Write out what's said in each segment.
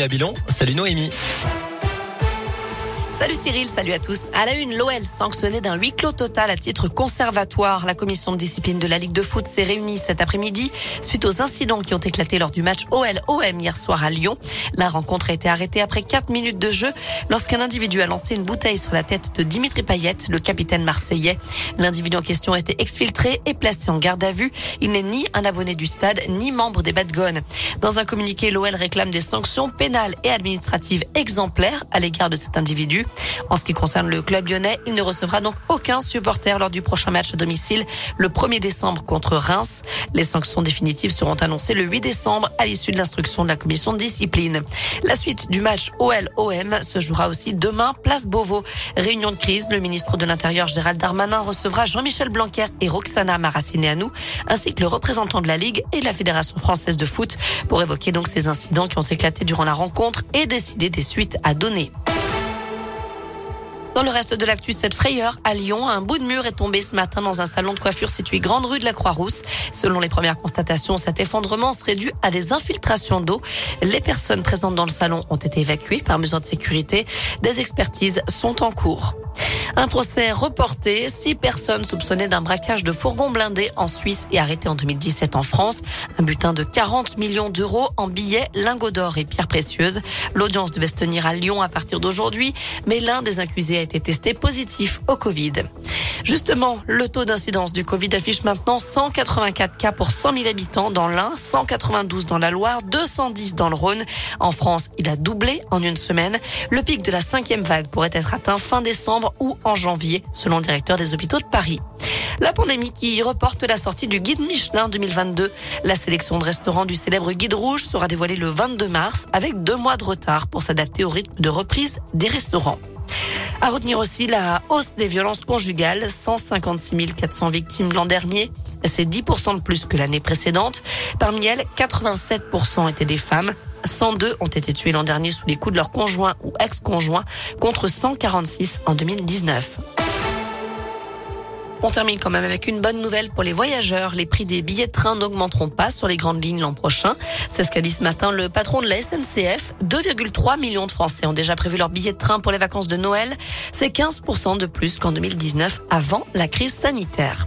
continue à Bilon. Salut Noémie. Salut Cyril, salut à tous. À la une, l'OL sanctionné d'un huis clos total à titre conservatoire. La commission de discipline de la Ligue de foot s'est réunie cet après-midi suite aux incidents qui ont éclaté lors du match OL-OM hier soir à Lyon. La rencontre a été arrêtée après 4 minutes de jeu lorsqu'un individu a lancé une bouteille sur la tête de Dimitri Payet, le capitaine marseillais. L'individu en question a été exfiltré et placé en garde à vue. Il n'est ni un abonné du stade, ni membre des Badgones. Dans un communiqué, l'OL réclame des sanctions pénales et administratives exemplaires à l'égard de cet individu. En ce qui concerne le club lyonnais, il ne recevra donc aucun supporter lors du prochain match à domicile le 1er décembre contre Reims. Les sanctions définitives seront annoncées le 8 décembre à l'issue de l'instruction de la commission de discipline. La suite du match OL-OM se jouera aussi demain, place Beauvau. Réunion de crise, le ministre de l'Intérieur Gérald Darmanin recevra Jean-Michel Blanquer et Roxana Maracineanu, ainsi que le représentant de la Ligue et la Fédération française de foot pour évoquer donc ces incidents qui ont éclaté durant la rencontre et décider des suites à donner. Dans le reste de l'actu, cette frayeur à Lyon, un bout de mur est tombé ce matin dans un salon de coiffure situé grande rue de la Croix-Rousse. Selon les premières constatations, cet effondrement serait dû à des infiltrations d'eau. Les personnes présentes dans le salon ont été évacuées par mesure de sécurité. Des expertises sont en cours. Un procès reporté. Six personnes soupçonnées d'un braquage de fourgons blindés en Suisse et arrêtées en 2017 en France. Un butin de 40 millions d'euros en billets, lingots d'or et pierres précieuses. L'audience devait se tenir à Lyon à partir d'aujourd'hui, mais l'un des accusés a été testé positif au Covid. Justement, le taux d'incidence du Covid affiche maintenant 184 cas pour 100 000 habitants dans l'Ain, 192 dans la Loire, 210 dans le Rhône. En France, il a doublé en une semaine. Le pic de la cinquième vague pourrait être atteint fin décembre ou en janvier, selon le directeur des hôpitaux de Paris. La pandémie qui reporte la sortie du guide Michelin 2022. La sélection de restaurants du célèbre guide rouge sera dévoilée le 22 mars avec deux mois de retard pour s'adapter au rythme de reprise des restaurants. À retenir aussi la hausse des violences conjugales, 156 400 victimes l'an dernier. C'est 10% de plus que l'année précédente. Parmi elles, 87% étaient des femmes. 102 ont été tués l'an dernier sous les coups de leur conjoint ou ex-conjoint contre 146 en 2019. On termine quand même avec une bonne nouvelle pour les voyageurs. Les prix des billets de train n'augmenteront pas sur les grandes lignes l'an prochain. C'est ce qu'a dit ce matin le patron de la SNCF. 2,3 millions de Français ont déjà prévu leur billet de train pour les vacances de Noël. C'est 15% de plus qu'en 2019 avant la crise sanitaire.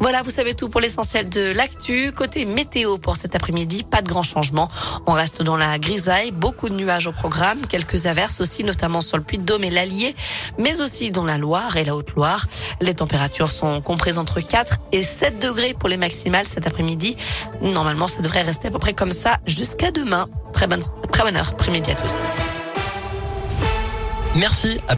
Voilà, vous savez tout pour l'essentiel de l'actu. Côté météo pour cet après-midi, pas de grand changement. On reste dans la grisaille, beaucoup de nuages au programme, quelques averses aussi, notamment sur le Puy-de-Dôme et l'Allier, mais aussi dans la Loire et la Haute-Loire. Les températures sont comprises entre 4 et 7 degrés pour les maximales cet après-midi. Normalement, ça devrait rester à peu près comme ça jusqu'à demain. Très bonne, très bonne heure, après-midi à tous. Merci.